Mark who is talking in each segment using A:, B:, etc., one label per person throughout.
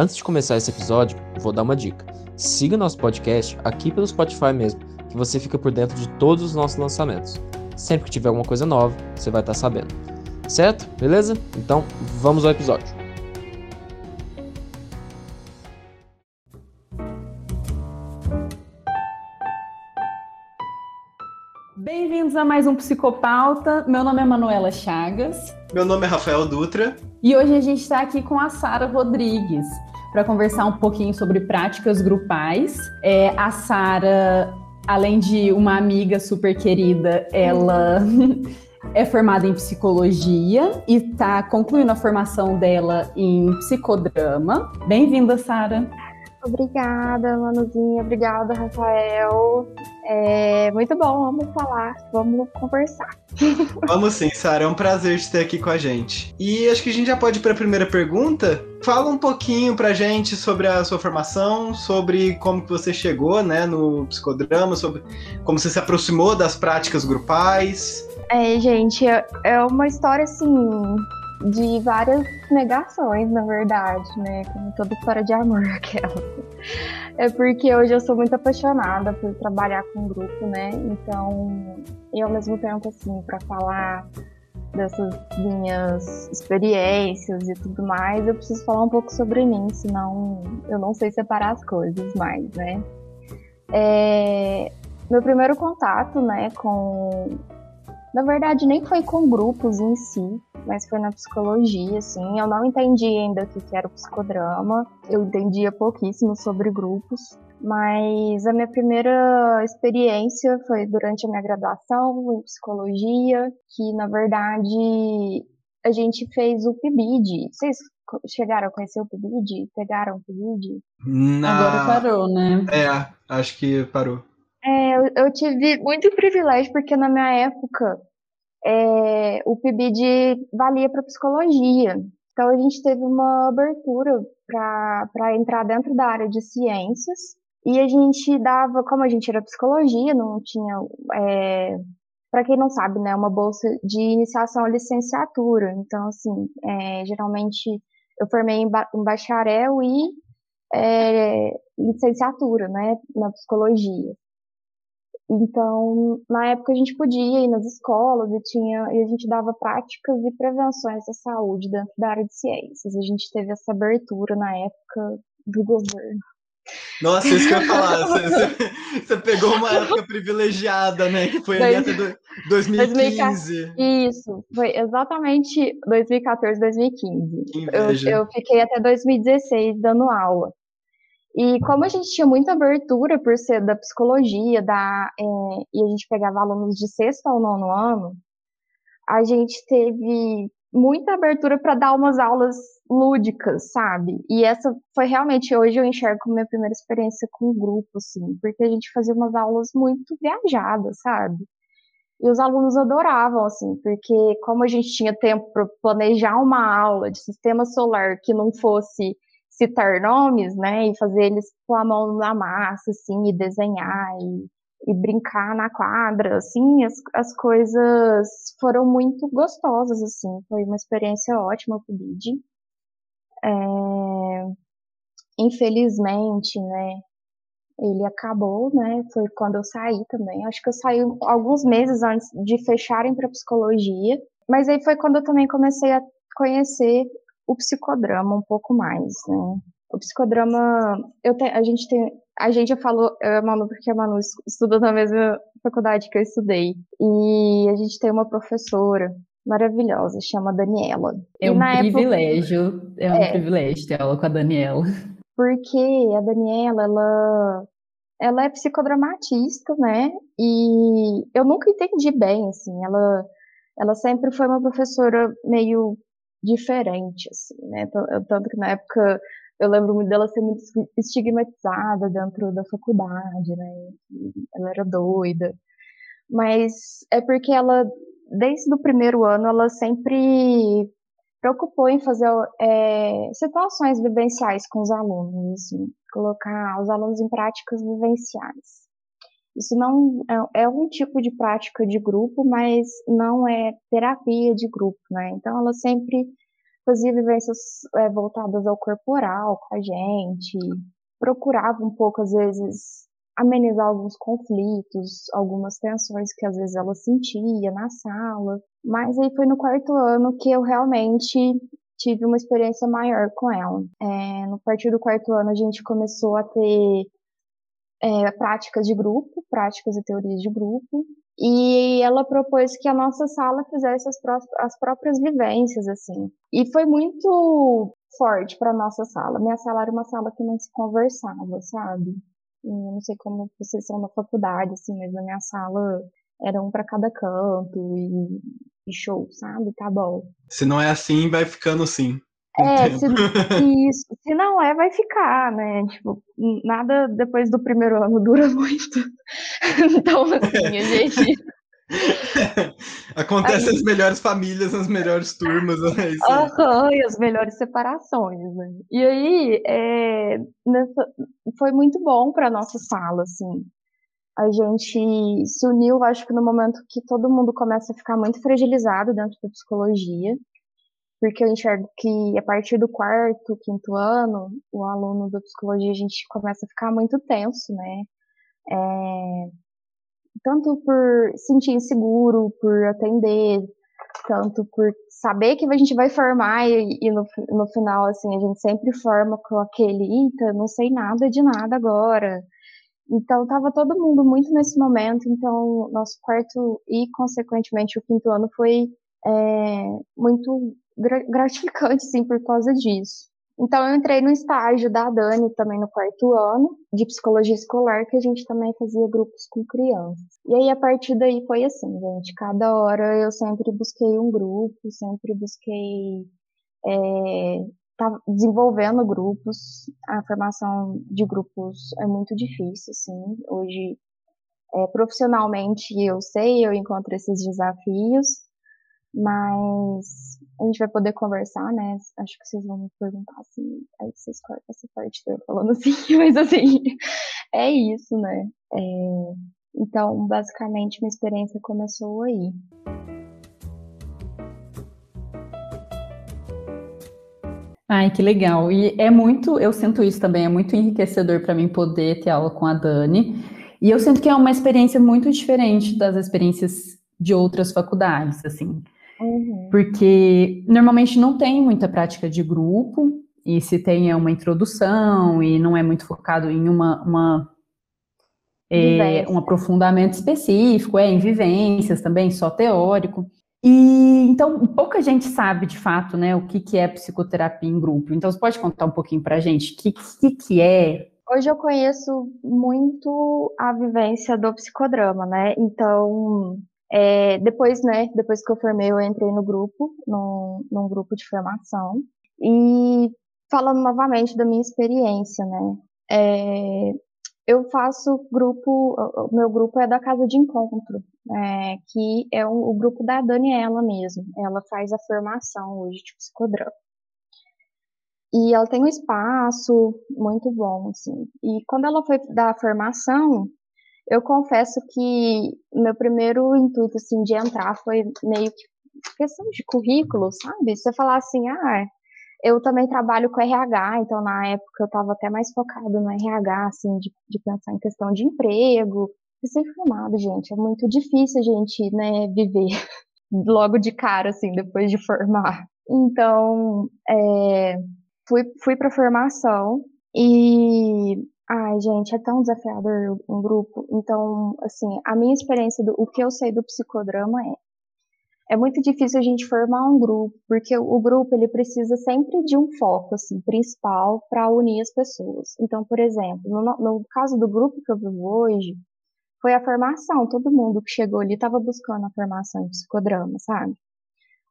A: Antes de começar esse episódio, vou dar uma dica. Siga nosso podcast aqui pelo Spotify mesmo, que você fica por dentro de todos os nossos lançamentos. Sempre que tiver alguma coisa nova, você vai estar sabendo. Certo? Beleza? Então, vamos ao episódio.
B: Bem-vindos a mais um Psicopauta. Meu nome é Manuela Chagas.
C: Meu nome é Rafael Dutra.
B: E hoje a gente está aqui com a Sara Rodrigues para conversar um pouquinho sobre práticas grupais. É, a Sara, além de uma amiga super querida, ela é formada em psicologia e está concluindo a formação dela em psicodrama. Bem-vinda, Sara.
D: Obrigada, Manuzinha. Obrigada, Rafael. É muito bom, vamos falar, vamos conversar.
C: Vamos sim, Sara, é um prazer te ter aqui com a gente. E acho que a gente já pode ir para a primeira pergunta. Fala um pouquinho pra gente sobre a sua formação, sobre como que você chegou, né, no psicodrama, sobre como você se aproximou das práticas grupais.
D: É, gente, é, é uma história assim de várias negações, na verdade, né? Como toda história de amor, aquela. É porque hoje eu sou muito apaixonada por trabalhar com grupo, né? Então, e ao mesmo tempo, assim, para falar dessas minhas experiências e tudo mais, eu preciso falar um pouco sobre mim, senão eu não sei separar as coisas mais, né? É, meu primeiro contato, né, com na verdade, nem foi com grupos em si, mas foi na psicologia, assim. Eu não entendi ainda o que era o psicodrama, eu entendia pouquíssimo sobre grupos, mas a minha primeira experiência foi durante a minha graduação em psicologia, que na verdade a gente fez o PIBID. Vocês chegaram a conhecer o PIBID? Pegaram o PIBID?
B: Na... Agora parou, né?
C: É, acho que parou.
D: É, eu, eu, tive muito privilégio, porque na minha época é, o PIBID valia para psicologia. Então a gente teve uma abertura para entrar dentro da área de ciências. E a gente dava, como a gente era psicologia, não tinha, é, para quem não sabe, né, uma bolsa de iniciação à licenciatura. Então, assim, é, geralmente eu formei em, em bacharel e é, licenciatura, né, na psicologia. Então, na época a gente podia ir nas escolas e tinha e a gente dava práticas e prevenções à saúde dentro da área de ciências. A gente teve essa abertura na época do governo.
C: Nossa, isso que eu ia falar. Você, você, pegou uma época privilegiada, né? Que foi ali até 2015.
D: Isso, foi exatamente 2014, 2015. Eu, eu fiquei até 2016 dando aula. E como a gente tinha muita abertura por ser da psicologia, da, é, e a gente pegava alunos de sexto ao nono ano, a gente teve muita abertura para dar umas aulas lúdicas, sabe? E essa foi realmente, hoje eu enxergo como minha primeira experiência com grupo, assim, porque a gente fazia umas aulas muito viajadas, sabe? E os alunos adoravam, assim, porque como a gente tinha tempo para planejar uma aula de sistema solar que não fosse citar nomes, né, e fazer eles pôr a mão na massa, assim, e desenhar e, e brincar na quadra, assim, as, as coisas foram muito gostosas, assim, foi uma experiência ótima pro Bid. É, infelizmente, né, ele acabou, né, foi quando eu saí também, acho que eu saí alguns meses antes de fecharem para psicologia, mas aí foi quando eu também comecei a conhecer o psicodrama um pouco mais, né? O psicodrama, eu te, a gente tem, a gente já falou, eu e a Manu, porque a Manu estuda na mesma faculdade que eu estudei, e a gente tem uma professora maravilhosa, chama Daniela.
B: É um privilégio, época, é um é, privilégio ter aula com a Daniela.
D: Porque a Daniela, ela, ela é psicodramatista, né? E eu nunca entendi bem, assim, ela, ela sempre foi uma professora meio diferente, assim, né? Tanto que na época eu lembro muito dela ser muito estigmatizada dentro da faculdade, né? Ela era doida. Mas é porque ela, desde o primeiro ano, ela sempre preocupou em fazer é, situações vivenciais com os alunos, assim, colocar os alunos em práticas vivenciais. Isso não é, é, um tipo de prática de grupo, mas não é terapia de grupo, né? Então ela sempre fazia vivências é, voltadas ao corporal com a gente, procurava um pouco, às vezes, amenizar alguns conflitos, algumas tensões que às vezes ela sentia na sala. Mas aí foi no quarto ano que eu realmente tive uma experiência maior com ela. É, no partir do quarto ano a gente começou a ter é, práticas de grupo, práticas e teorias de grupo, e ela propôs que a nossa sala fizesse as, pró as próprias vivências, assim. E foi muito forte para nossa sala. Minha sala era uma sala que não se conversava, sabe? Eu não sei como vocês são na faculdade, assim, mas na minha sala era um para cada canto e, e, show, sabe? Tá bom.
C: Se não é assim, vai ficando sim.
D: É, se, isso. Se não é, vai ficar, né? Tipo, nada depois do primeiro ano dura muito. então, assim, a gente.
C: Acontece aí... as melhores famílias, as melhores turmas. Né?
D: Aham, e as melhores separações, né? E aí, é, nessa, foi muito bom para nossa sala, assim. A gente se uniu, acho que no momento que todo mundo começa a ficar muito fragilizado dentro da psicologia, porque eu enxergo que a partir do quarto, quinto ano, o aluno da psicologia, a gente começa a ficar muito tenso, né? É, tanto por sentir inseguro, por atender, tanto por saber que a gente vai formar e, e no, no final, assim, a gente sempre forma com aquele, eita, não sei nada de nada agora. Então, tava todo mundo muito nesse momento, então, nosso quarto e, consequentemente, o quinto ano foi é, muito gratificante, sim, por causa disso. Então, eu entrei no estágio da Dani também no quarto ano, de psicologia escolar, que a gente também fazia grupos com crianças. E aí, a partir daí, foi assim, gente. Cada hora eu sempre busquei um grupo, sempre busquei é, tá desenvolvendo grupos. A formação de grupos é muito difícil, assim. Hoje, é, profissionalmente, eu sei, eu encontro esses desafios, mas a gente vai poder conversar, né? Acho que vocês vão me perguntar assim, aí vocês cortam essa parte de eu falando assim, mas assim, é isso, né? É, então, basicamente, minha experiência começou aí.
B: Ai, que legal. E é muito, eu sinto isso também, é muito enriquecedor para mim poder ter aula com a Dani. E eu sinto que é uma experiência muito diferente das experiências de outras faculdades, assim. Uhum. Porque normalmente não tem muita prática de grupo, e se tem é uma introdução, e não é muito focado em uma, uma é, um aprofundamento específico, é em vivências também, só teórico. E então pouca gente sabe de fato, né, o que, que é psicoterapia em grupo. Então você pode contar um pouquinho para a gente o que, que, que é?
D: Hoje eu conheço muito a vivência do psicodrama, né? Então é, depois, né, depois que eu formei, eu entrei no grupo, num, num grupo de formação. E falando novamente da minha experiência, né, é, eu faço grupo, o meu grupo é da Casa de Encontro, é, que é um, o grupo da Daniela mesmo. Ela faz a formação hoje de psicodrama. E ela tem um espaço muito bom, assim. E quando ela foi dar a formação, eu confesso que meu primeiro intuito, assim, de entrar foi meio que questão de currículo, sabe? Você falar assim, ah, eu também trabalho com RH, então na época eu estava até mais focado no RH, assim, de, de pensar em questão de emprego. Recém-formado, gente, é muito difícil a gente, né, viver logo de cara, assim, depois de formar. Então, é, fui, fui para formação e Ai, gente, é tão desafiador um grupo. Então, assim, a minha experiência do o que eu sei do psicodrama é é muito difícil a gente formar um grupo, porque o grupo ele precisa sempre de um foco assim principal para unir as pessoas. Então, por exemplo, no, no, caso do grupo que eu vivo hoje, foi a formação. Todo mundo que chegou ali estava buscando a formação em psicodrama, sabe?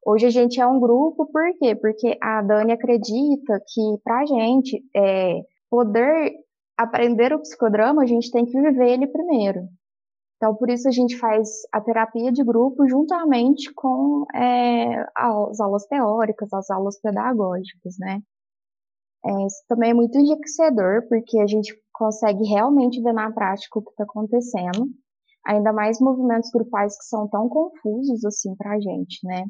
D: Hoje a gente é um grupo, por quê? Porque a Dani acredita que para a gente é, poder aprender o psicodrama, a gente tem que viver ele primeiro. Então, por isso a gente faz a terapia de grupo juntamente com é, as aulas teóricas, as aulas pedagógicas, né? É, isso também é muito enriquecedor, porque a gente consegue realmente ver na prática o que está acontecendo, ainda mais movimentos grupais que são tão confusos assim para a gente, né?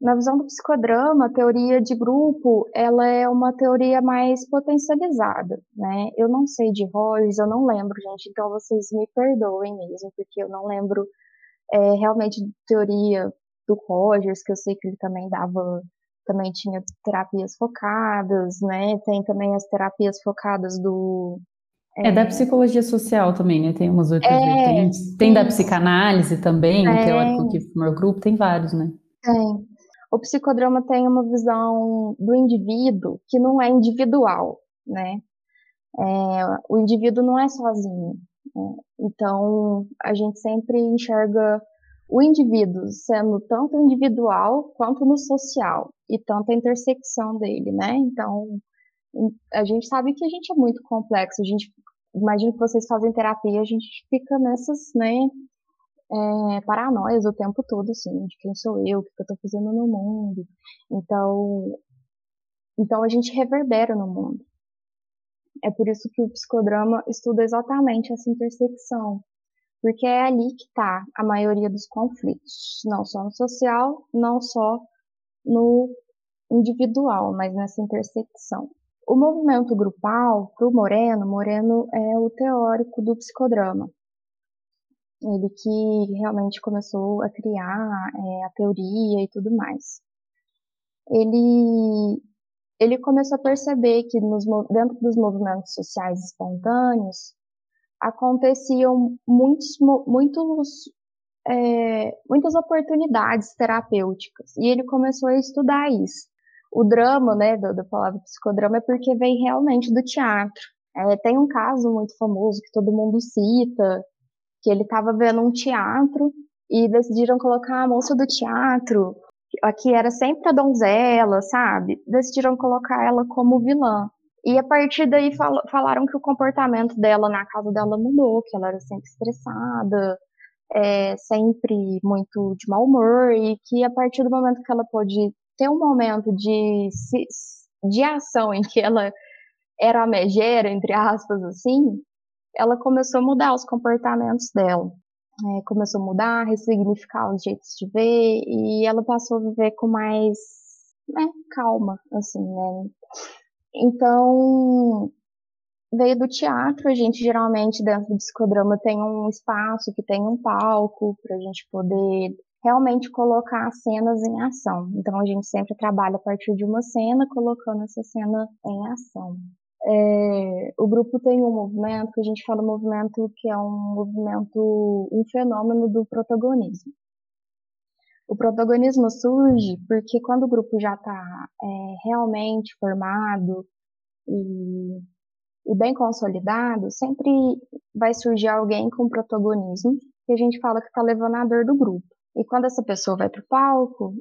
D: Na visão do psicodrama, a teoria de grupo, ela é uma teoria mais potencializada, né? Eu não sei de Rogers, eu não lembro, gente, então vocês me perdoem mesmo, porque eu não lembro é, realmente de teoria do Rogers, que eu sei que ele também dava, também tinha terapias focadas, né? Tem também as terapias focadas do
B: é, da psicologia social também, né? Tem umas outras é, vertentes. Tem da psicanálise também, é, o teórico que formou o grupo, tem vários, né?
D: Tem. O psicodrama tem uma visão do indivíduo que não é individual, né? É, o indivíduo não é sozinho. Né? Então, a gente sempre enxerga o indivíduo sendo tanto individual quanto no social e tanto a intersecção dele, né? Então, a gente sabe que a gente é muito complexo, a gente imagino que vocês fazem terapia, a gente fica nessas, né, é, paranoias o tempo todo, assim, de quem sou eu, o que eu tô fazendo no mundo. Então, então a gente reverbera no mundo. É por isso que o psicodrama estuda exatamente essa intersecção, porque é ali que está a maioria dos conflitos, não só no social, não só no individual, mas nessa intersecção. O movimento grupal, para o Moreno, Moreno é o teórico do psicodrama. Ele que realmente começou a criar é, a teoria e tudo mais. Ele, ele começou a perceber que nos, dentro dos movimentos sociais espontâneos aconteciam muitos, muitos, é, muitas oportunidades terapêuticas. E ele começou a estudar isso o drama, né, da, da palavra psicodrama é porque vem realmente do teatro. É, tem um caso muito famoso que todo mundo cita, que ele estava vendo um teatro e decidiram colocar a moça do teatro, que era sempre a donzela, sabe? Decidiram colocar ela como vilã. E a partir daí fal falaram que o comportamento dela na casa dela mudou, que ela era sempre estressada, é, sempre muito de mau humor, e que a partir do momento que ela pôde ter um momento de, de ação em que ela era a megera, entre aspas, assim, ela começou a mudar os comportamentos dela. É, começou a mudar, ressignificar os jeitos de ver, e ela passou a viver com mais né, calma, assim, né? Então, veio do teatro, a gente geralmente dentro do psicodrama tem um espaço que tem um palco para a gente poder realmente colocar as cenas em ação. Então a gente sempre trabalha a partir de uma cena, colocando essa cena em ação. É, o grupo tem um movimento que a gente fala movimento que é um movimento, um fenômeno do protagonismo. O protagonismo surge porque quando o grupo já está é, realmente formado e, e bem consolidado, sempre vai surgir alguém com protagonismo que a gente fala que está levando a dor do grupo. E quando essa pessoa vai para o palco,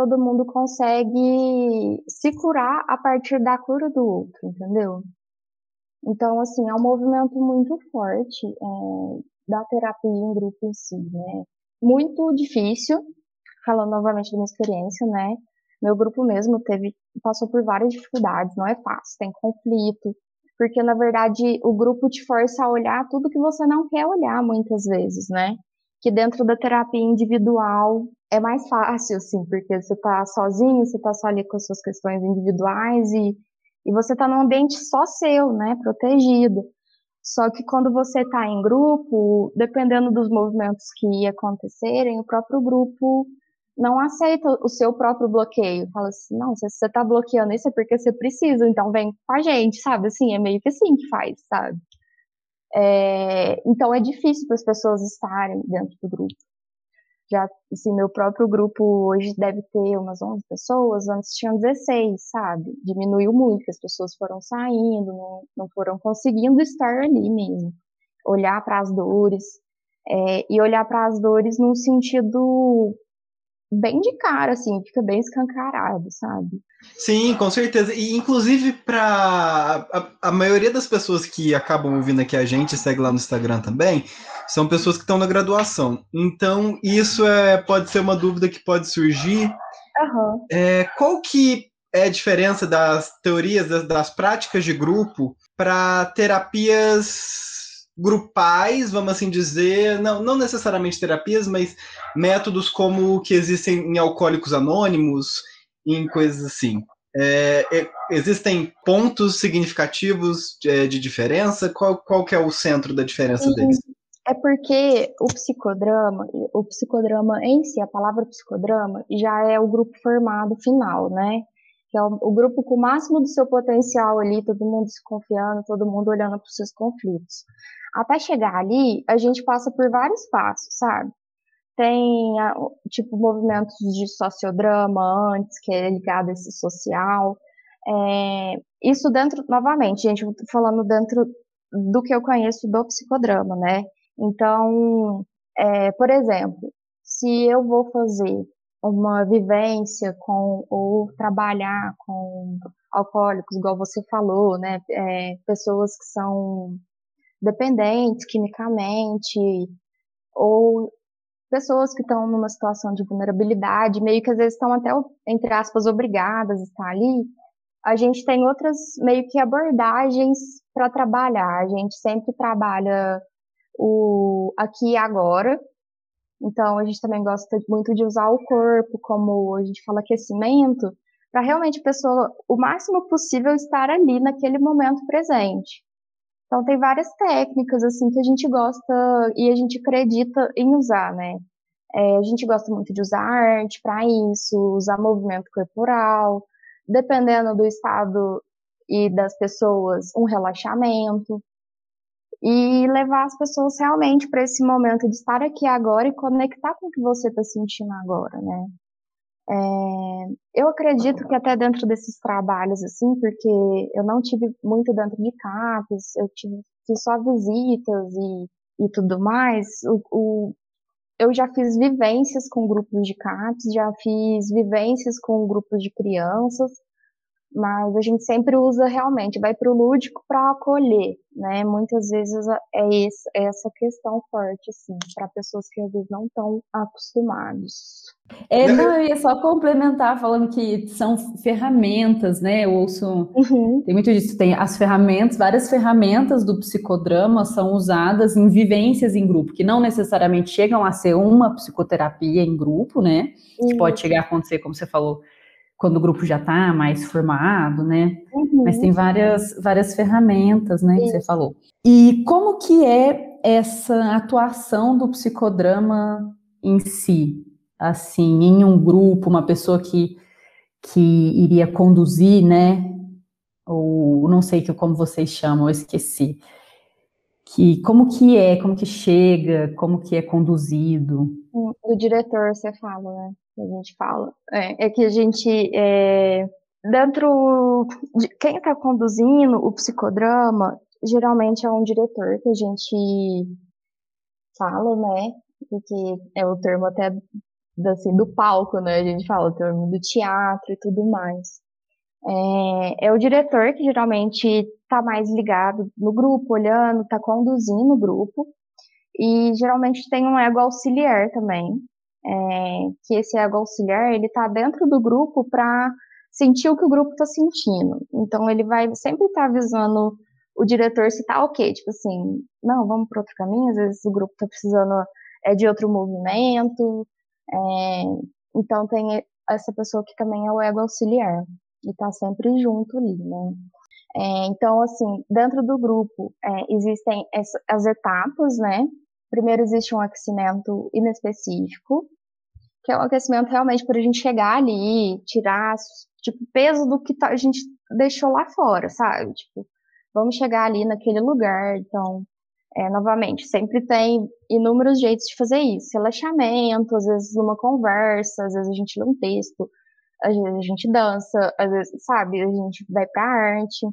D: todo mundo consegue se curar a partir da cura do outro, entendeu? Então, assim, é um movimento muito forte é, da terapia em grupo em si, né? Muito difícil, falando novamente da minha experiência, né? Meu grupo mesmo teve, passou por várias dificuldades, não é fácil, tem conflito, porque na verdade o grupo te força a olhar tudo que você não quer olhar muitas vezes, né? Que dentro da terapia individual é mais fácil, assim, porque você tá sozinho, você tá só ali com as suas questões individuais e, e você tá num ambiente só seu, né, protegido. Só que quando você tá em grupo, dependendo dos movimentos que acontecerem, o próprio grupo não aceita o seu próprio bloqueio. Fala assim, não, se você tá bloqueando isso é porque você precisa, então vem com a gente, sabe? Assim, é meio que assim que faz, sabe? É, então é difícil para as pessoas estarem dentro do grupo. Já, assim, meu próprio grupo hoje deve ter umas 11 pessoas, antes tinham 16, sabe? Diminuiu muito, as pessoas foram saindo, não, não foram conseguindo estar ali mesmo. Olhar para as dores, é, e olhar para as dores num sentido bem de cara, assim, fica bem escancarado, sabe?
C: Sim, com certeza. E inclusive para a, a, maioria das pessoas que acabam ouvindo aqui a gente, segue lá no Instagram também, são pessoas que estão na graduação. Então, isso é, pode ser uma dúvida que pode surgir.
D: Uhum.
C: É, qual que é a diferença das teorias, das, das práticas de grupo para terapias grupais, vamos assim dizer, não, não necessariamente terapias, mas métodos como que existem em alcoólicos anônimos, em coisas assim. É, é, existem pontos significativos de, é, de, diferença? Qual, qual que é o centro da diferença Sim. deles?
D: É porque o psicodrama, o psicodrama em si, a palavra psicodrama, já é o grupo formado final, né? Que é o, o grupo com o máximo do seu potencial ali, todo mundo se confiando, todo mundo olhando para os seus conflitos. Até chegar ali, a gente passa por vários passos, sabe? Tem, tipo, movimentos de sociodrama antes, que é ligado a esse social. É, isso dentro, novamente, gente, falando dentro do que eu conheço do psicodrama, né? Então, é, por exemplo, se eu vou fazer uma vivência com ou trabalhar com alcoólicos, igual você falou, né? É, pessoas que são dependentes quimicamente ou pessoas que estão numa situação de vulnerabilidade, meio que às vezes estão até, entre aspas, obrigadas a estar ali, a gente tem outras meio que abordagens para trabalhar. A gente sempre trabalha o aqui e agora. Então, a gente também gosta muito de usar o corpo, como a gente fala aquecimento, para realmente a pessoa, o máximo possível, estar ali naquele momento presente. Então tem várias técnicas assim que a gente gosta e a gente acredita em usar, né? É, a gente gosta muito de usar arte para isso, usar movimento corporal, dependendo do estado e das pessoas, um relaxamento e levar as pessoas realmente para esse momento de estar aqui agora e conectar com o que você está sentindo agora, né? É, eu acredito que até dentro desses trabalhos, assim, porque eu não tive muito dentro de CAPES, eu tive fiz só visitas e, e tudo mais, o, o, eu já fiz vivências com grupos de CAPES, já fiz vivências com grupos de crianças, mas a gente sempre usa realmente, vai para o lúdico para acolher, né? Muitas vezes é, esse, é essa questão forte, assim, para pessoas que às vezes não estão acostumados.
B: É, não, eu ia só complementar falando que são ferramentas, né? Eu ouço, uhum. tem muito disso, tem as ferramentas, várias ferramentas do psicodrama são usadas em vivências em grupo, que não necessariamente chegam a ser uma psicoterapia em grupo, né? Que pode chegar a acontecer, como você falou, quando o grupo já está mais formado, né? Uhum. Mas tem várias, várias ferramentas, né, Isso. que você falou. E como que é essa atuação do psicodrama em si? Assim, em um grupo, uma pessoa que, que iria conduzir, né? Ou não sei que, como vocês chamam, eu esqueci. Que, como que é, como que chega, como que é conduzido?
D: O diretor, você fala, né? a gente fala, é, é que a gente, é, dentro de quem está conduzindo o psicodrama, geralmente é um diretor que a gente fala, né? Porque é o termo até assim, do palco, né? A gente fala o termo do teatro e tudo mais. É, é o diretor que geralmente está mais ligado no grupo, olhando, está conduzindo o grupo. E geralmente tem um ego auxiliar também, é, que esse ego auxiliar ele está dentro do grupo para sentir o que o grupo está sentindo. Então ele vai sempre estar tá avisando o diretor se está ok, tipo assim, não, vamos para outro caminho. Às vezes o grupo está precisando é de outro movimento. É, então tem essa pessoa que também é o ego auxiliar e está sempre junto ali, né? É, então, assim, dentro do grupo é, existem as etapas, né? Primeiro existe um aquecimento inespecífico, que é um aquecimento realmente para a gente chegar ali, tirar tipo peso do que tá, a gente deixou lá fora, sabe? Tipo, vamos chegar ali naquele lugar. Então, é, novamente, sempre tem inúmeros jeitos de fazer isso. Relaxamento, às vezes uma conversa, às vezes a gente lê um texto, às vezes a gente dança, às vezes, sabe, a gente vai para arte.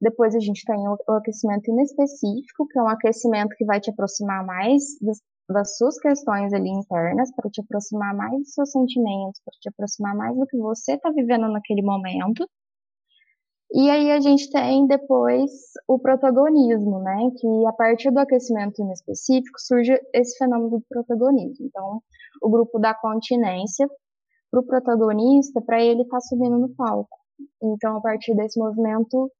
D: Depois a gente tem o aquecimento inespecífico, que é um aquecimento que vai te aproximar mais das, das suas questões ali internas, para te aproximar mais dos seus sentimentos, para te aproximar mais do que você está vivendo naquele momento. E aí a gente tem depois o protagonismo, né? Que a partir do aquecimento inespecífico surge esse fenômeno do protagonismo. Então, o grupo da continência para o protagonista, para ele estar tá subindo no palco. Então, a partir desse movimento,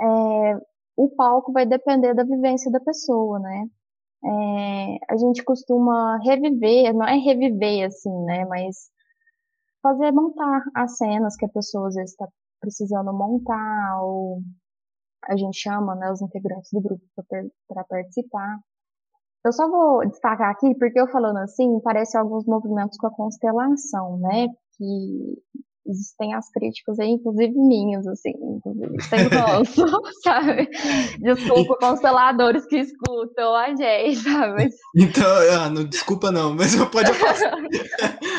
D: é, o palco vai depender da vivência da pessoa, né? É, a gente costuma reviver, não é reviver assim, né? Mas fazer montar as cenas que a pessoa às vezes está precisando montar, ou a gente chama né, os integrantes do grupo para participar. Eu só vou destacar aqui, porque eu falando assim, parece alguns movimentos com a constelação, né? Que existem as críticas aí, inclusive minhas, assim, inclusive sem ranço, sabe? Desculpa, consteladores que escutam a gente, sabe?
C: Então, ah, não desculpa não, mas pode afastar.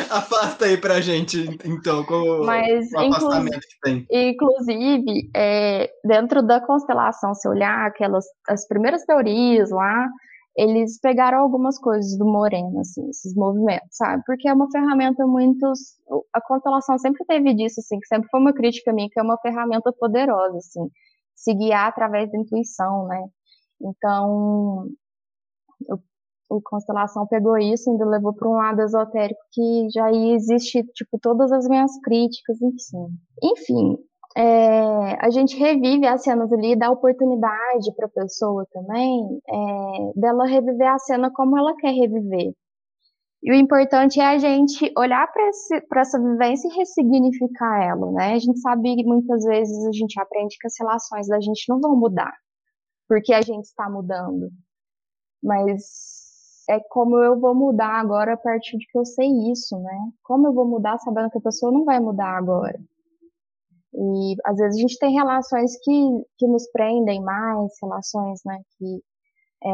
C: Afasta aí pra gente, então, com
D: mas,
C: o afastamento que tem.
D: Inclusive, é, dentro da constelação, se olhar aquelas, as primeiras teorias lá, eles pegaram algumas coisas do Moreno, assim, esses movimentos, sabe? Porque é uma ferramenta muito. A constelação sempre teve disso, assim, que sempre foi uma crítica minha, que é uma ferramenta poderosa, assim, se guiar através da intuição, né? Então, o Constelação pegou isso e ainda levou para um lado esotérico que já existe, tipo, todas as minhas críticas, enfim. Enfim, é, a gente revive as cenas ali, dá oportunidade para a pessoa também é, dela reviver a cena como ela quer reviver. E o importante é a gente olhar para essa vivência e ressignificar ela, né? A gente sabe que muitas vezes a gente aprende que as relações da gente não vão mudar, porque a gente está mudando. Mas é como eu vou mudar agora a partir de que eu sei isso, né? Como eu vou mudar sabendo que a pessoa não vai mudar agora? E às vezes a gente tem relações que, que nos prendem mais, relações né, que, é,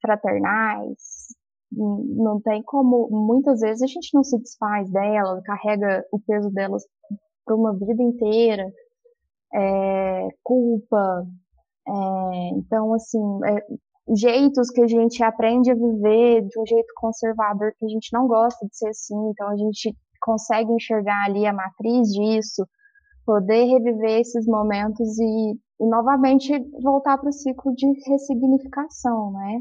D: fraternais, não tem como, muitas vezes a gente não se desfaz dela, carrega o peso delas para uma vida inteira, é, culpa, é, então assim, é, jeitos que a gente aprende a viver de um jeito conservador que a gente não gosta de ser assim, então a gente consegue enxergar ali a matriz disso, poder reviver esses momentos e, e novamente voltar para o ciclo de ressignificação, né?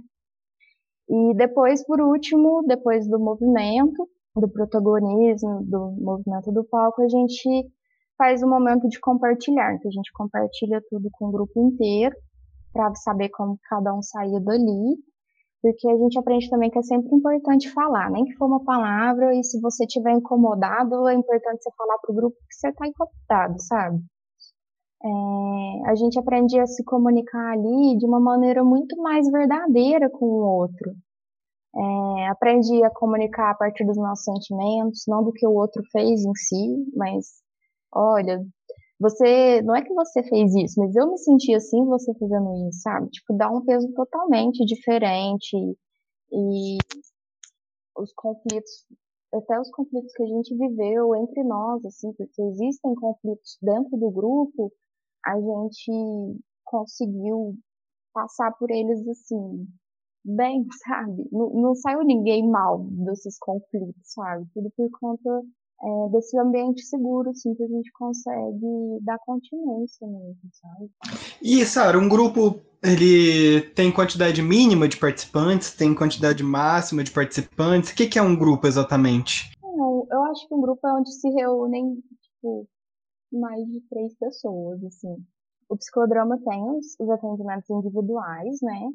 D: E depois, por último, depois do movimento, do protagonismo, do movimento do palco, a gente faz um momento de compartilhar, então a gente compartilha tudo com o grupo inteiro, para saber como cada um saiu dali, porque a gente aprende também que é sempre importante falar, nem que for uma palavra, e se você estiver incomodado, é importante você falar para o grupo que você está incomodado, sabe? É, a gente aprende a se comunicar ali de uma maneira muito mais verdadeira com o outro. É, aprendi a comunicar a partir dos nossos sentimentos, não do que o outro fez em si, mas olha, você, não é que você fez isso, mas eu me senti assim você fazendo isso, sabe? Tipo, dá um peso totalmente diferente e os conflitos, até os conflitos que a gente viveu entre nós, assim, porque existem conflitos dentro do grupo, a gente conseguiu passar por eles assim, bem, sabe? Não, não saiu ninguém mal desses conflitos, sabe? Tudo por conta é, desse ambiente seguro, assim, que a gente consegue dar continência mesmo, sabe?
C: E, Sara, um grupo, ele tem quantidade mínima de participantes, tem quantidade máxima de participantes? O que, que é um grupo exatamente?
D: Não, eu acho que um grupo é onde se reúnem, tipo, mais de três pessoas, assim. O psicodrama tem os, os atendimentos individuais, né?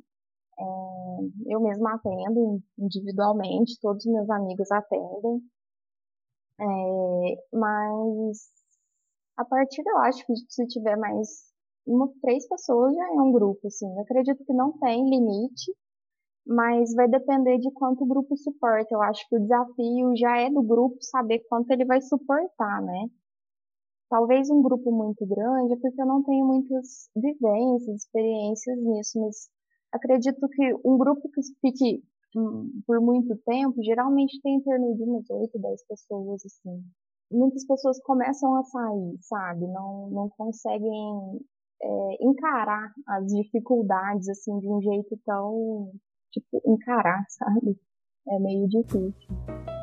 D: É, eu mesma atendo individualmente, todos os meus amigos atendem. É, mas a partir, eu acho que se tiver mais uma, três pessoas já é um grupo, assim. Eu acredito que não tem limite, mas vai depender de quanto o grupo suporta. Eu acho que o desafio já é do grupo saber quanto ele vai suportar, né? Talvez um grupo muito grande, porque eu não tenho muitas vivências, experiências nisso, mas acredito que um grupo que fique por muito tempo, geralmente tem em torno de umas 8, 10 pessoas, assim. Muitas pessoas começam a sair, sabe? Não, não conseguem é, encarar as dificuldades, assim, de um jeito tão, tipo, encarar, sabe? É meio difícil.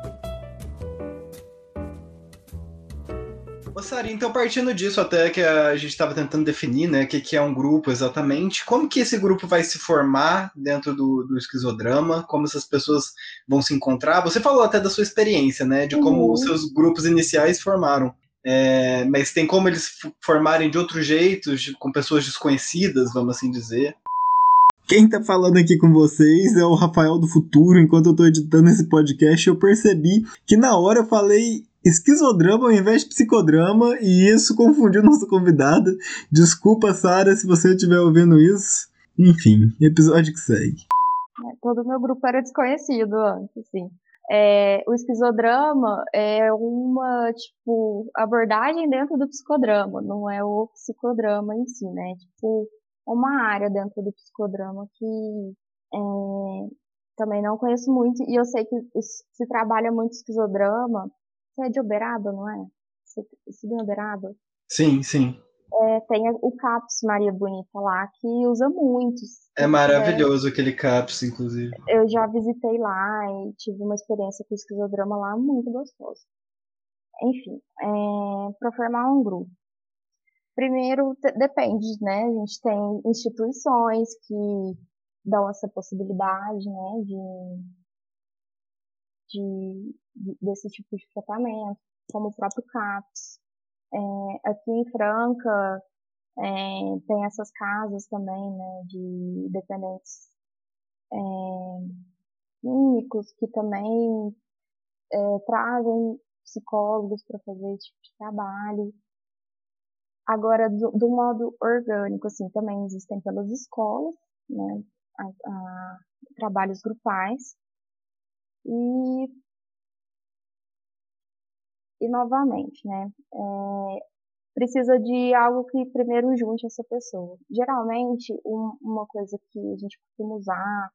C: Ô, Sari, então partindo disso até que a gente estava tentando definir, né, o que, que é um grupo exatamente, como que esse grupo vai se formar dentro do, do esquizodrama, como essas pessoas vão se encontrar? Você falou até da sua experiência, né, de como uhum. os seus grupos iniciais formaram. É, mas tem como eles formarem de outro jeito, com pessoas desconhecidas, vamos assim dizer.
E: Quem tá falando aqui com vocês é o Rafael do Futuro. Enquanto eu tô editando esse podcast, eu percebi que na hora eu falei esquizodrama ao invés de psicodrama e isso confundiu nossa convidada. Desculpa, Sara, se você estiver ouvindo isso. Enfim, episódio que segue.
D: É, todo meu grupo era desconhecido antes, sim. É, o esquizodrama é uma, tipo, abordagem dentro do psicodrama, não é o psicodrama em si, né? Tipo, uma área dentro do psicodrama que é, também não conheço muito, e eu sei que se trabalha muito esquizodrama. Você é de Uberaba, não é? Você estuda em Uberaba?
C: Sim, sim.
D: É, tem o CAPS Maria Bonita lá, que usa muitos.
C: É maravilhoso é, aquele CAPS, inclusive.
D: Eu já visitei lá e tive uma experiência com esquizodrama lá muito gostosa. Enfim, é, para formar um grupo. Primeiro, depende, né? A gente tem instituições que dão essa possibilidade, né, de, de, de desse tipo de tratamento, como o próprio CAPS. É, aqui em Franca é, tem essas casas também, né, de dependentes é, químicos que também é, trazem psicólogos para fazer esse tipo de trabalho. Agora, do, do, modo orgânico, assim, também existem pelas escolas, né, a, a, trabalhos grupais. E, e novamente, né, é, precisa de algo que primeiro junte essa pessoa. Geralmente, um, uma coisa que a gente costuma usar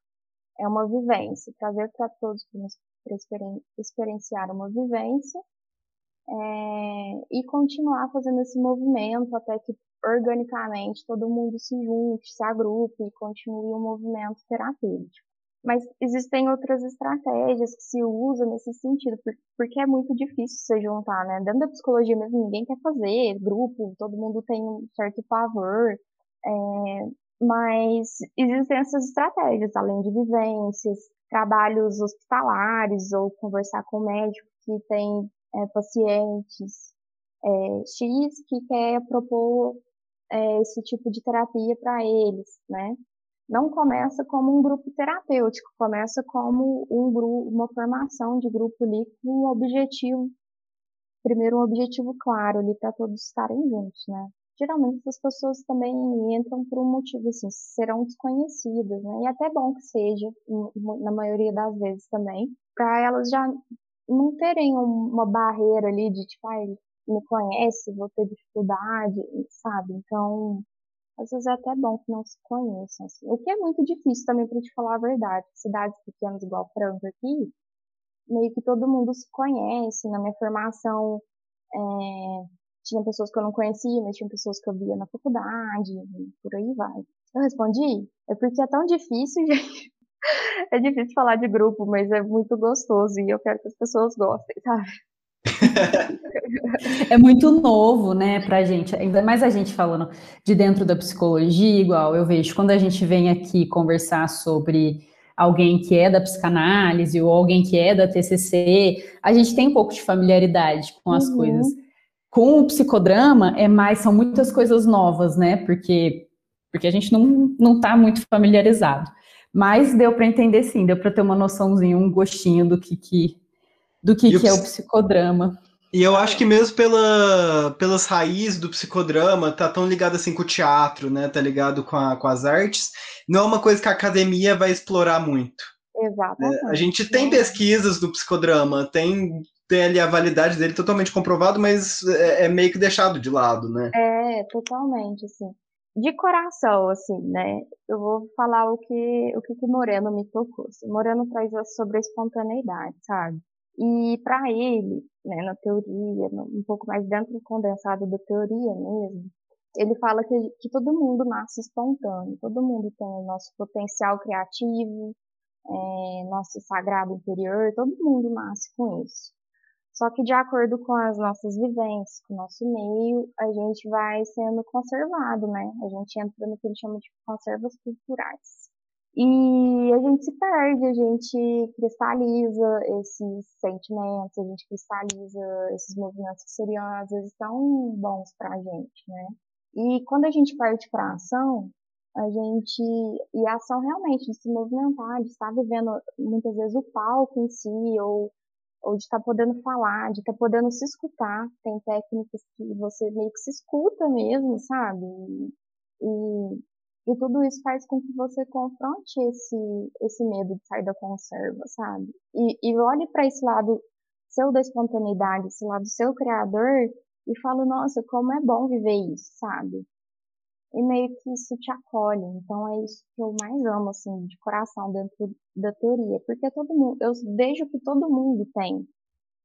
D: é uma vivência, trazer para todos para experienciar uma vivência é, e continuar fazendo esse movimento até que organicamente todo mundo se junte, se agrupe e continue o um movimento terapêutico. Mas existem outras estratégias que se usam nesse sentido, porque é muito difícil se juntar, né? Dentro da psicologia mesmo, ninguém quer fazer grupo, todo mundo tem um certo pavor, é, mas existem essas estratégias, além de vivências, trabalhos hospitalares ou conversar com o médico que tem é, pacientes é, X que quer propor é, esse tipo de terapia para eles, né? Não começa como um grupo terapêutico, começa como um grupo, uma formação de grupo ali com um objetivo, primeiro um objetivo claro ali para todos estarem juntos, né? Geralmente essas pessoas também entram por um motivo assim, serão desconhecidas, né? E é até bom que seja, na maioria das vezes também, para elas já não terem uma barreira ali de tipo, ah, ele me conhece, vou ter dificuldade, sabe? Então, às vezes é até bom que não se conheçam. Assim. O que é muito difícil também para te falar a verdade. Cidades pequenas igual Franca aqui, meio que todo mundo se conhece. Na minha formação, é, tinha pessoas que eu não conhecia, mas tinha pessoas que eu via na faculdade, por aí vai. Eu respondi? É porque é tão difícil, gente é difícil falar de grupo, mas é muito gostoso e eu quero que as pessoas gostem, sabe?
B: é muito novo, né, pra gente, ainda mais a gente falando de dentro da psicologia, igual eu vejo quando a gente vem aqui conversar sobre alguém que é da psicanálise ou alguém que é da TCC, a gente tem um pouco de familiaridade com as uhum. coisas. Com o psicodrama é mais, são muitas coisas novas, né, porque porque a gente não, não tá muito familiarizado. Mas deu para entender sim, deu para ter uma noçãozinha, um gostinho do que, que do que, que é o psicodrama.
C: E eu acho que mesmo pela, pelas raízes do psicodrama, tá tão ligado assim com o teatro, né? Tá ligado com, a, com as artes. Não é uma coisa que a academia vai explorar muito.
D: Exatamente.
C: É, a gente tem pesquisas do psicodrama, tem, tem ali a validade dele totalmente comprovado, mas é, é meio que deixado de lado, né?
D: É, totalmente, assim de coração, assim, né? Eu vou falar o que o que, que Moreno me tocou. Assim. Moreno traz sobre a espontaneidade, sabe? E para ele, né, na teoria, um pouco mais dentro do condensado da teoria mesmo, ele fala que, que todo mundo nasce espontâneo, todo mundo tem o nosso potencial criativo, é, nosso sagrado interior, todo mundo nasce com isso. Só que de acordo com as nossas vivências, com o nosso meio, a gente vai sendo conservado, né? A gente entra no que ele chama de conservas culturais. E a gente se perde, a gente cristaliza esses sentimentos, a gente cristaliza esses movimentos que seriam às vezes tão bons para a gente, né? E quando a gente parte para a ação, a gente e a ação realmente de se movimentar, de estar vivendo muitas vezes o palco em si ou ou de estar podendo falar, de estar podendo se escutar. Tem técnicas que você meio que se escuta mesmo, sabe? E, e tudo isso faz com que você confronte esse, esse medo de sair da conserva, sabe? E, e olhe para esse lado seu da espontaneidade, esse lado seu criador, e fala, nossa, como é bom viver isso, sabe? E meio que isso te acolhe. Então é isso que eu mais amo, assim, de coração dentro da teoria. Porque todo mundo, eu vejo que todo mundo tem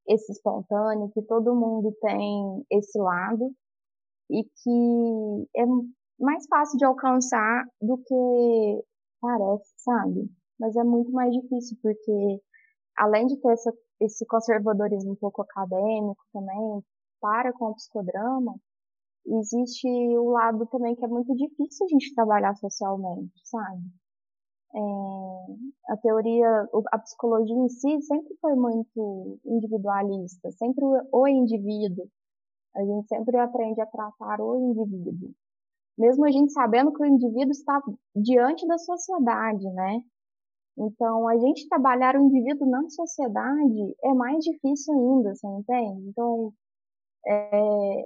D: esse espontâneo, que todo mundo tem esse lado, e que é mais fácil de alcançar do que parece, sabe? Mas é muito mais difícil, porque além de ter essa, esse conservadorismo um pouco acadêmico também, para com o psicodrama, existe o lado também que é muito difícil a gente trabalhar socialmente, sabe? É, a teoria, a psicologia em si sempre foi muito individualista, sempre o indivíduo. A gente sempre aprende a tratar o indivíduo mesmo a gente sabendo que o indivíduo está diante da sociedade, né? Então, a gente trabalhar o indivíduo na sociedade é mais difícil ainda, você entende? Então, é,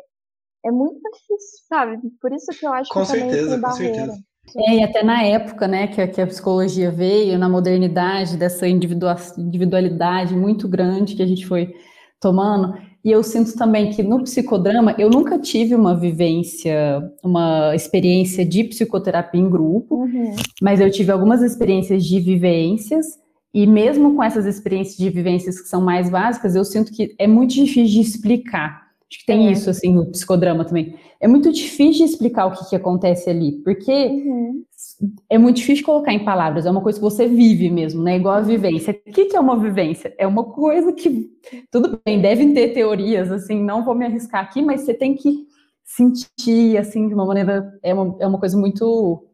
D: é muito difícil, sabe? Por isso que eu acho
C: com
D: que
C: certeza,
D: também
C: com certeza.
B: É, e até na época, né, que a, que a psicologia veio, na modernidade, dessa individualidade muito grande que a gente foi tomando, e eu sinto também que no psicodrama eu nunca tive uma vivência, uma experiência de psicoterapia em grupo,
D: uhum.
B: mas eu tive algumas experiências de vivências. E mesmo com essas experiências de vivências que são mais básicas, eu sinto que é muito difícil de explicar. Acho que tem é. isso, assim, no psicodrama também. É muito difícil de explicar o que, que acontece ali, porque
D: uhum.
B: É muito difícil colocar em palavras, é uma coisa que você vive mesmo, né? Igual a vivência. O que, que é uma vivência? É uma coisa que, tudo bem, devem ter teorias, assim, não vou me arriscar aqui, mas você tem que sentir, assim, de uma maneira, é uma, é uma coisa muito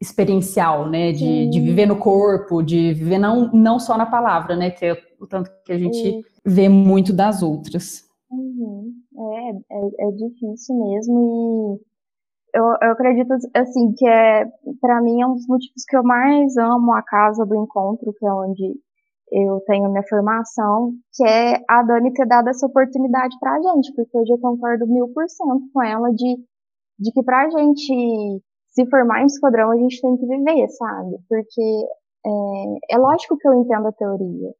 B: experiencial, né? De, de viver no corpo, de viver não, não só na palavra, né? Que é o tanto que a gente vê muito das outras.
D: Uhum. É, é, é difícil mesmo e eu, eu acredito assim que é para mim é um dos motivos que eu mais amo a casa do encontro, que é onde eu tenho minha formação, que é a Dani ter dado essa oportunidade pra gente, porque hoje eu concordo mil por cento com ela de, de que pra gente se formar em esquadrão a gente tem que viver, sabe? Porque é, é lógico que eu entendo a teoria,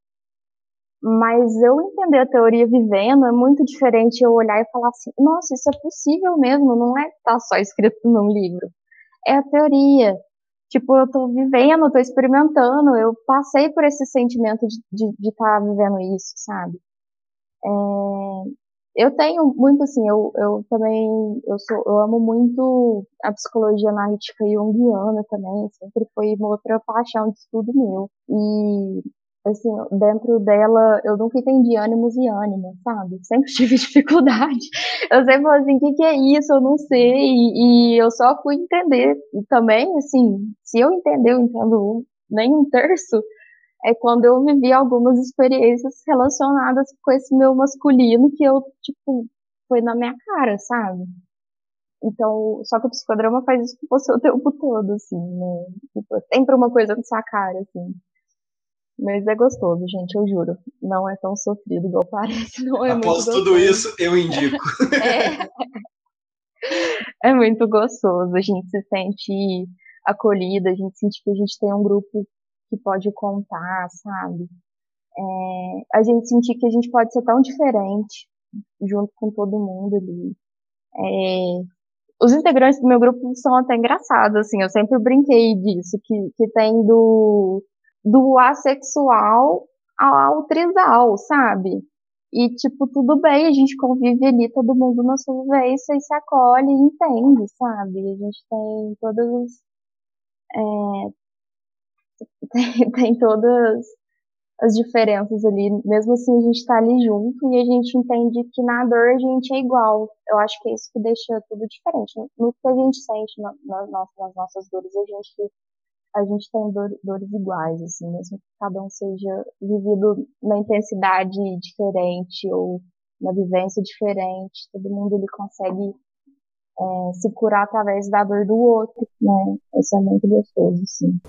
D: mas eu entender a teoria vivendo é muito diferente eu olhar e falar assim, nossa, isso é possível mesmo, não é que tá só escrito num livro. É a teoria. Tipo, eu tô vivendo, eu tô experimentando, eu passei por esse sentimento de estar tá vivendo isso, sabe? É, eu tenho muito assim, eu, eu também, eu sou, eu amo muito a psicologia analítica junguiana também, sempre foi uma outra paixão de estudo meu. E assim, dentro dela, eu nunca entendi ânimos e ânima, sabe? Sempre tive dificuldade. Eu sempre falei assim, o que, que é isso? Eu não sei. E, e, eu só fui entender. E também, assim, se eu entender, eu entendo nem um terço, é quando eu vivi algumas experiências relacionadas com esse meu masculino que eu, tipo, foi na minha cara, sabe? Então, só que o psicodrama faz isso com você o tempo todo, assim, né? Tipo, é sempre uma coisa na sua cara, assim. Mas é gostoso, gente, eu juro. Não é tão sofrido igual parece. Não é
C: Após tudo isso, eu indico.
D: é. é muito gostoso. A gente se sente acolhida, a gente sente que a gente tem um grupo que pode contar, sabe? É, a gente sentir que a gente pode ser tão diferente junto com todo mundo ali. É, os integrantes do meu grupo são até engraçados, assim, eu sempre brinquei disso, que, que tem do do assexual ao trisal, sabe? E, tipo, tudo bem, a gente convive ali, todo mundo na sua vivência e se acolhe e entende, sabe? A gente tem todas as. É, tem, tem todas as diferenças ali, mesmo assim a gente tá ali junto e a gente entende que na dor a gente é igual. Eu acho que é isso que deixa tudo diferente. No que a gente sente na, na, nas nossas dores, a gente a gente tem dor, dores iguais, assim, mesmo que cada um seja vivido na intensidade diferente ou na vivência diferente, todo mundo ele consegue é, se curar através da dor do outro, né? Isso é muito gostoso, sim.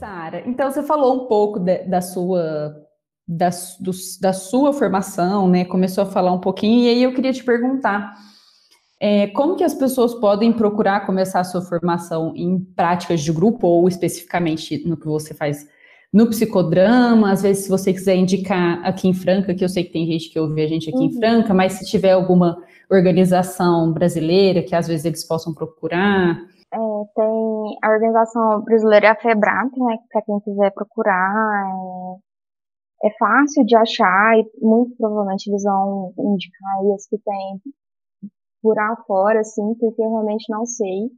B: Sara, então você falou um pouco de, da sua da, do, da sua formação, né? Começou a falar um pouquinho, e aí eu queria te perguntar é, como que as pessoas podem procurar começar a sua formação em práticas de grupo, ou especificamente no que você faz no psicodrama, às vezes se você quiser indicar aqui em Franca, que eu sei que tem gente que ouve a gente aqui uhum. em Franca, mas se tiver alguma organização brasileira que às vezes eles possam procurar.
D: É, tem a organização brasileira a FEBRAP, né, para quem quiser procurar. É, é, fácil de achar e muito provavelmente eles vão indicar as que tem por afora, assim, porque eu realmente não sei.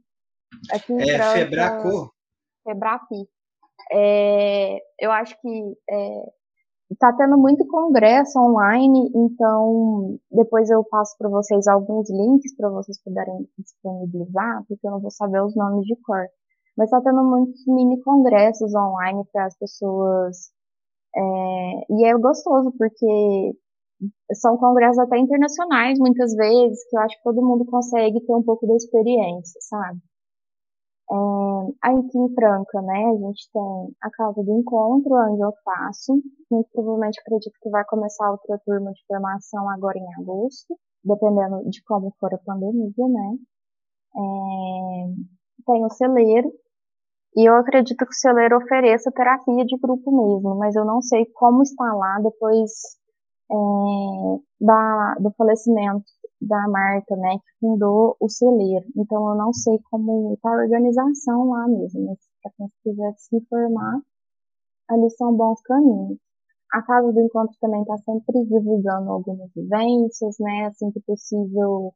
C: Aqui é Franca, Febraco?
D: Febrapi. É, eu acho que é, Tá tendo muito congresso online, então depois eu passo para vocês alguns links para vocês puderem disponibilizar, porque eu não vou saber os nomes de cor. Mas tá tendo muitos mini congressos online para as pessoas. É, e é gostoso, porque são congressos até internacionais, muitas vezes, que eu acho que todo mundo consegue ter um pouco da experiência, sabe? É, aqui em Franca, né, a gente tem a Casa do Encontro, onde eu faço. Muito provavelmente acredito que vai começar outra turma de formação agora em agosto, dependendo de como for a pandemia, né. É, tem o celeiro, e eu acredito que o celeiro ofereça terapia de grupo mesmo, mas eu não sei como está lá depois é, da, do falecimento da Marta, né, que fundou o celeiro. Então eu não sei como está a organização lá mesmo, mas para quem quiser se informar, ali são bons caminhos. A Casa do Encontro também está sempre divulgando algumas vivências, né, assim que possível.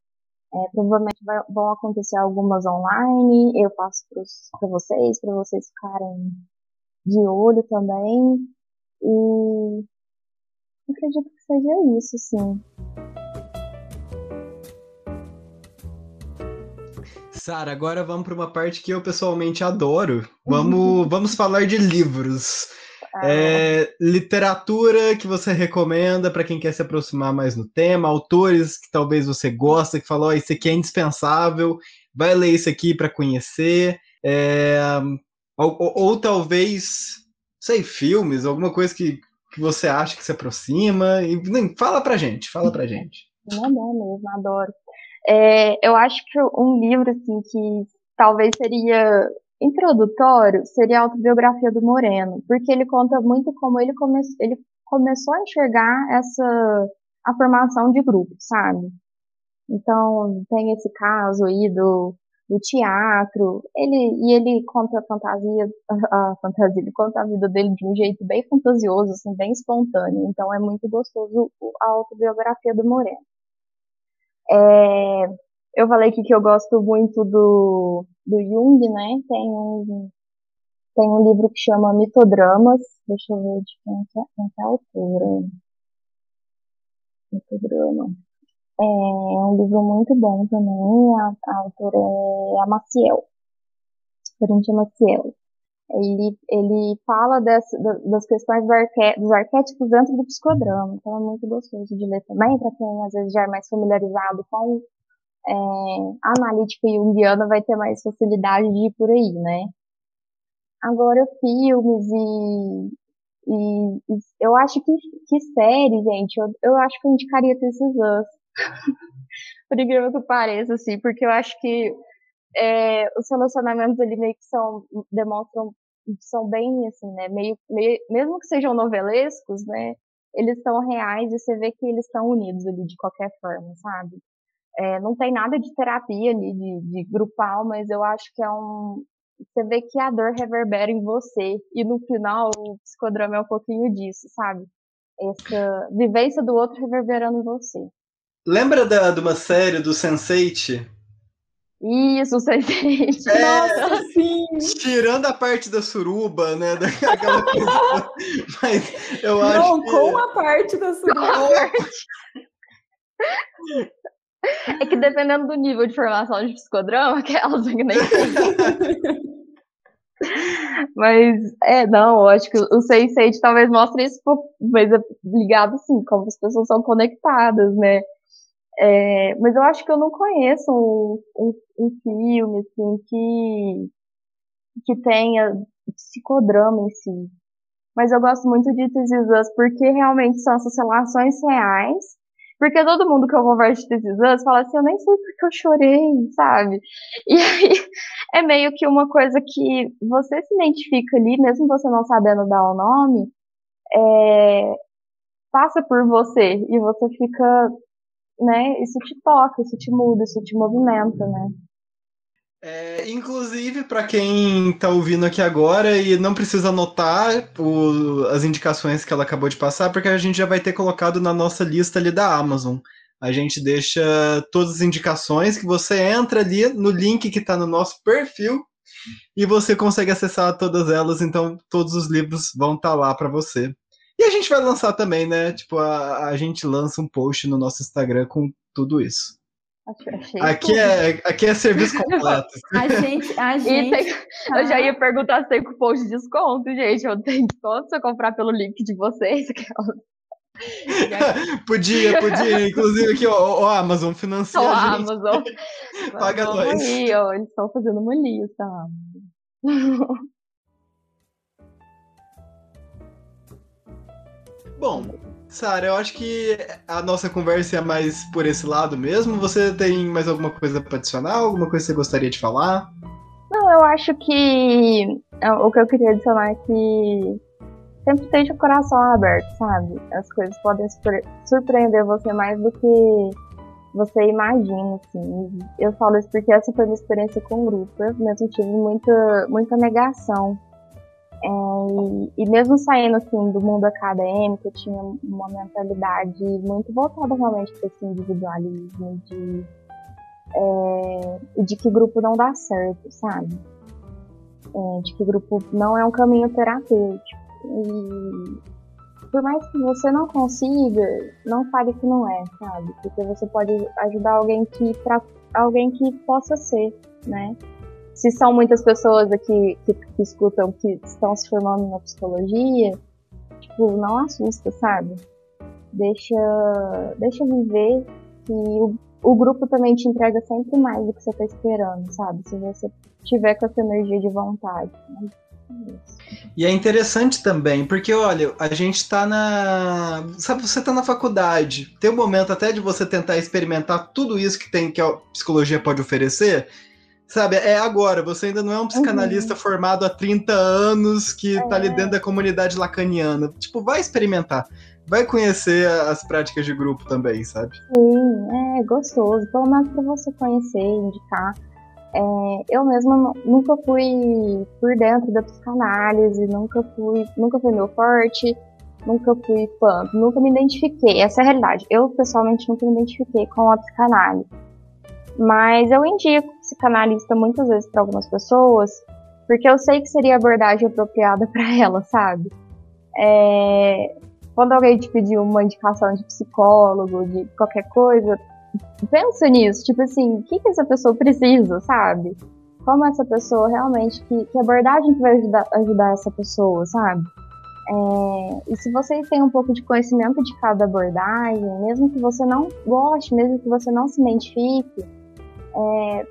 D: É, provavelmente vai, vão acontecer algumas online, eu passo para vocês, para vocês ficarem de olho também. E acredito seja isso, sim.
C: Sara, agora vamos para uma parte que eu pessoalmente adoro. Vamos, vamos falar de livros. Ah. É, literatura que você recomenda para quem quer se aproximar mais no tema, autores que talvez você gosta, que falou, oh, isso aqui é indispensável, vai ler isso aqui para conhecer, é, ou, ou, ou, talvez, sei, filmes, alguma coisa que, que você acha que se aproxima, e, fala pra gente, fala pra gente.
D: Não é mesmo, adoro. É, eu acho que um livro assim, que talvez seria introdutório seria a autobiografia do Moreno, porque ele conta muito como ele, come ele começou a enxergar essa a formação de grupo, sabe? Então, tem esse caso aí do, do teatro, ele, e ele conta a fantasia, a, fantasia, ele conta a vida dele de um jeito bem fantasioso, assim, bem espontâneo, então é muito gostoso a autobiografia do Moreno. É, eu falei aqui que eu gosto muito do, do Jung, né? Tem um, tem um livro que chama Mitodramas. Deixa eu ver de quem é, quem é a autora. Mitodrama. É, é um livro muito bom também. A, a autora é a Maciel. Corinthians Maciel. Ele, ele fala dessa, das questões do dos arquétipos dentro do psicodrama, então é muito gostoso de ler também, para quem às vezes já é mais familiarizado com é, a analítica junguiana vai ter mais facilidade de ir por aí, né? Agora, filmes e, e, e eu acho que, que série, gente, eu, eu acho que eu indicaria This Is. por incrível que pareça, assim, porque eu acho que é, os relacionamentos ali meio que são, demonstram, são bem assim, né, meio, meio, mesmo que sejam novelescos, né, eles são reais e você vê que eles estão unidos ali de qualquer forma, sabe? É, não tem nada de terapia ali, de, de grupal, mas eu acho que é um, você vê que a dor reverbera em você e no final o psicodrama é um pouquinho disso, sabe? Essa vivência do outro reverberando em você.
C: Lembra da, de uma série do Sense8
D: isso, Sense8.
C: É, Nossa, sim! Tirando a parte da suruba, né? Daquela coisa. Mas eu acho
B: Não, que... com a parte da suruba.
D: É que dependendo do nível de formação de psicodrama, aquelas que nem Mas, é, não, eu acho que o Sense8 talvez mostre isso, mas é ligado, assim, como as pessoas são conectadas, né? É, mas eu acho que eu não conheço um, um, um filme, assim, que, que tenha psicodrama em si. Mas eu gosto muito de This porque realmente são essas relações reais. Porque todo mundo que eu converso de This fala assim, eu nem sei porque eu chorei, sabe? E aí é meio que uma coisa que você se identifica ali, mesmo você não sabendo dar o nome, é, passa por você e você fica, né? Isso te toca, isso te muda, isso te movimenta, né?
C: É, inclusive, para quem está ouvindo aqui agora e não precisa anotar o, as indicações que ela acabou de passar, porque a gente já vai ter colocado na nossa lista ali da Amazon. A gente deixa todas as indicações que você entra ali no link que está no nosso perfil e você consegue acessar todas elas. Então, todos os livros vão estar tá lá para você. E a gente vai lançar também, né? Tipo, a, a gente lança um post no nosso Instagram com tudo isso.
D: Achei
C: aqui, é, aqui é serviço completo.
B: a gente. A gente
D: tem, tá... Eu já ia perguntar se tem cupom de desconto, gente. Eu tenho desconto se eu comprar pelo link de vocês.
C: podia, podia. Inclusive aqui, ó, ó Amazon financia
D: ó,
C: a gente.
D: Amazon.
C: Paga nós.
D: Aí, ó, eles estão fazendo uma lista.
C: Bom, Sara, eu acho que a nossa conversa é mais por esse lado mesmo. Você tem mais alguma coisa para adicionar? Alguma coisa que você gostaria de falar?
D: Não, eu acho que é, o que eu queria adicionar é que sempre esteja o coração aberto, sabe? As coisas podem surpreender você mais do que você imagina, assim. Eu falo isso porque essa foi minha experiência com o grupo. Eu mesmo tive muita, muita negação é, e, e, mesmo saindo assim do mundo acadêmico, eu tinha uma mentalidade muito voltada realmente para esse individualismo de, é, de que grupo não dá certo, sabe? É, de que grupo não é um caminho terapêutico. E por mais que você não consiga, não fale que não é, sabe? Porque você pode ajudar alguém que para alguém que possa ser, né? Se são muitas pessoas aqui que, que, escutam que estão se formando na psicologia, tipo, não assusta, sabe? Deixa, deixa viver que o, o grupo também te entrega sempre mais do que você está esperando, sabe? Se você tiver com essa energia de vontade. Né?
C: E é interessante também, porque olha, a gente está na. Sabe, você está na faculdade. Tem um momento até de você tentar experimentar tudo isso que tem que a psicologia pode oferecer. Sabe, é agora, você ainda não é um psicanalista uhum. formado há 30 anos que é. tá ali é. dentro da comunidade lacaniana. Tipo, vai experimentar. Vai conhecer as práticas de grupo também, sabe?
D: Sim, é gostoso. Pelo menos pra você conhecer, indicar. É, eu mesma nunca fui por dentro da psicanálise, nunca fui, nunca foi meu forte, nunca fui fã, nunca me identifiquei. Essa é a realidade. Eu pessoalmente nunca me identifiquei com a psicanálise. Mas eu indico psicanalista muitas vezes para algumas pessoas, porque eu sei que seria a abordagem apropriada para ela, sabe? É, quando alguém te pedir uma indicação de psicólogo, de qualquer coisa, pensa nisso, tipo assim, o que, que essa pessoa precisa, sabe? Como essa pessoa realmente, que, que abordagem que vai ajudar, ajudar essa pessoa, sabe? É, e se vocês têm um pouco de conhecimento de cada abordagem, mesmo que você não goste, mesmo que você não se identifique, é,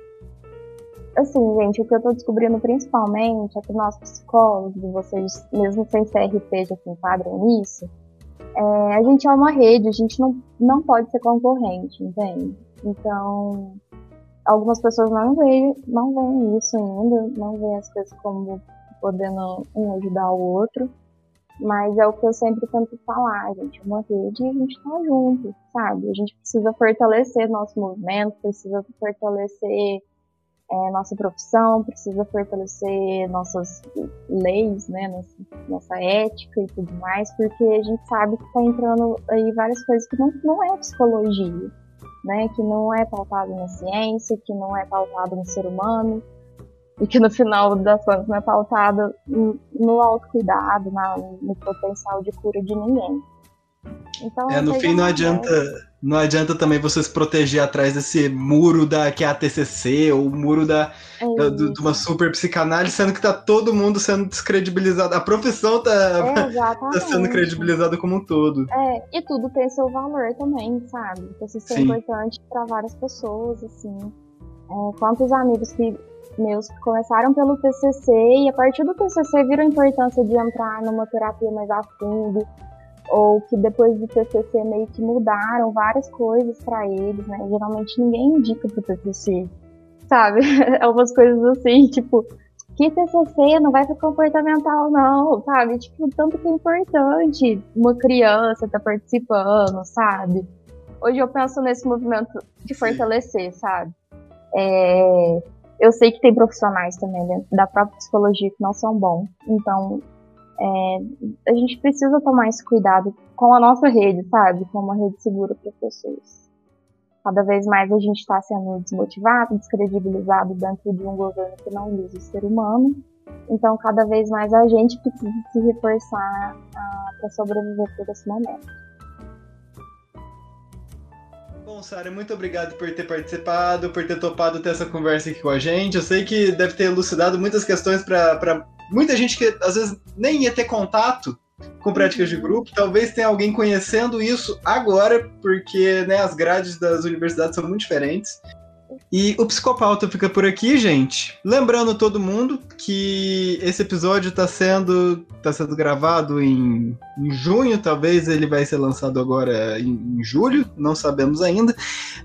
D: assim, gente, o que eu tô descobrindo principalmente é que nós psicólogos, vocês, mesmo sem CRP, já se enquadram nisso, é, a gente é uma rede, a gente não, não pode ser concorrente, entende? Então, algumas pessoas não veem, não veem isso ainda, não veem as coisas como podendo um ajudar o outro. Mas é o que eu sempre tento falar, gente, uma rede e a gente tá junto, sabe? A gente precisa fortalecer nosso movimento, precisa fortalecer é, nossa profissão, precisa fortalecer nossas leis, né, nossa, nossa, ética e tudo mais, porque a gente sabe que está entrando aí várias coisas que não, não é psicologia, né, que não é pautado na ciência, que não é pautado no ser humano, e que no final das contas não é pautada no autocuidado, na, no potencial de cura de ninguém. Então,
C: É, no fim não adianta, não adianta também você se proteger atrás desse muro da que é a TCC ou o muro da,
D: É
C: do- de uma super psicanálise, sendo que tá todo mundo sendo descredibilizado. A profissão tá,
D: É,
C: tá sendo credibilizada como um todo.
D: É, e tudo tem seu valor também, sabe? Isso é
C: Sim.
D: importante para várias pessoas, assim. É, quantos amigos que meus que começaram pelo TCC e a partir do TCC viram a importância de entrar numa terapia mais a fundo, ou que depois do TCC meio que mudaram várias coisas para eles, né? Geralmente ninguém indica pro TCC, sabe? É umas coisas assim, tipo, que TCC não vai pro comportamental, não, sabe? Tipo, tanto que é importante uma criança tá participando, sabe? Hoje eu penso nesse movimento de fortalecer, sabe? É, eu sei que tem profissionais também dentro da própria psicologia que não são bons, então é, a gente precisa tomar esse cuidado com a nossa rede, sabe? Com uma rede segura para as pessoas. Cada vez mais a gente está sendo desmotivado, descredibilizado dentro de um governo que não visa o ser humano. Então, cada vez mais a gente precisa se reforçar para sobreviver por esse momento.
C: Bom, Sara, muito obrigado por ter participado, por ter topado ter essa conversa aqui com a gente. Eu sei que deve ter elucidado muitas questões para muita gente que às vezes nem ia ter contato com práticas de grupo. Talvez tenha alguém conhecendo isso agora, porque né, as grades das universidades são muito diferentes. E o Psicopauta fica por aqui, gente. Lembrando todo mundo que esse episódio está sendo, tá sendo gravado em, em junho, talvez ele vai ser lançado agora em, em julho, não sabemos ainda.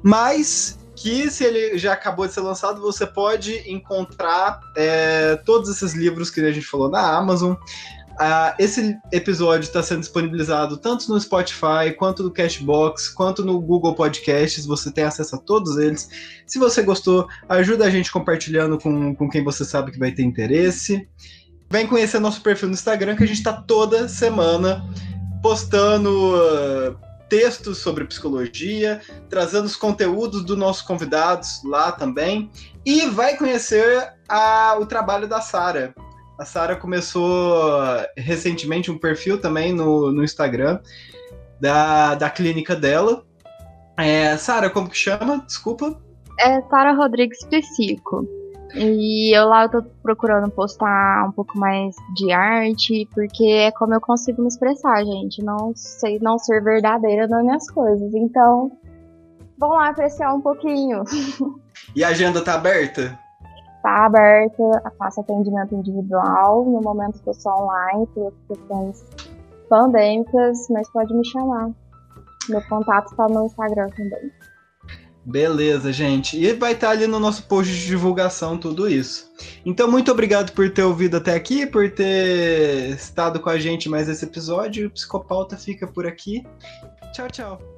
C: Mas que se ele já acabou de ser lançado, você pode encontrar é, todos esses livros que a gente falou na Amazon. Uh, esse episódio está sendo disponibilizado tanto no Spotify, quanto no Cashbox, quanto no Google Podcasts. Você tem acesso a todos eles. Se você gostou, ajuda a gente compartilhando com, com quem você sabe que vai ter interesse. Vem conhecer nosso perfil no Instagram, que a gente está toda semana postando uh, textos sobre psicologia, trazendo os conteúdos dos nossos convidados lá também. E vai conhecer a, o trabalho da Sara. A Sara começou recentemente um perfil também no, no Instagram da, da clínica dela. É, Sara, como que chama? Desculpa.
D: É Sara Rodrigues Psico. E eu lá eu tô procurando postar um pouco mais de arte, porque é como eu consigo me expressar, gente. Não sei não ser verdadeira nas minhas coisas. Então, vão lá apreciar um pouquinho.
C: E a agenda tá aberta?
D: Tá aberta, faço atendimento individual. No momento estou só online por questões pandêmicas, mas pode me chamar. Meu contato tá no Instagram também.
C: Beleza, gente. E vai estar ali no nosso post de divulgação tudo isso. Então, muito obrigado por ter ouvido até aqui, por ter estado com a gente mais esse episódio. O Psicopauta fica por aqui. Tchau, tchau.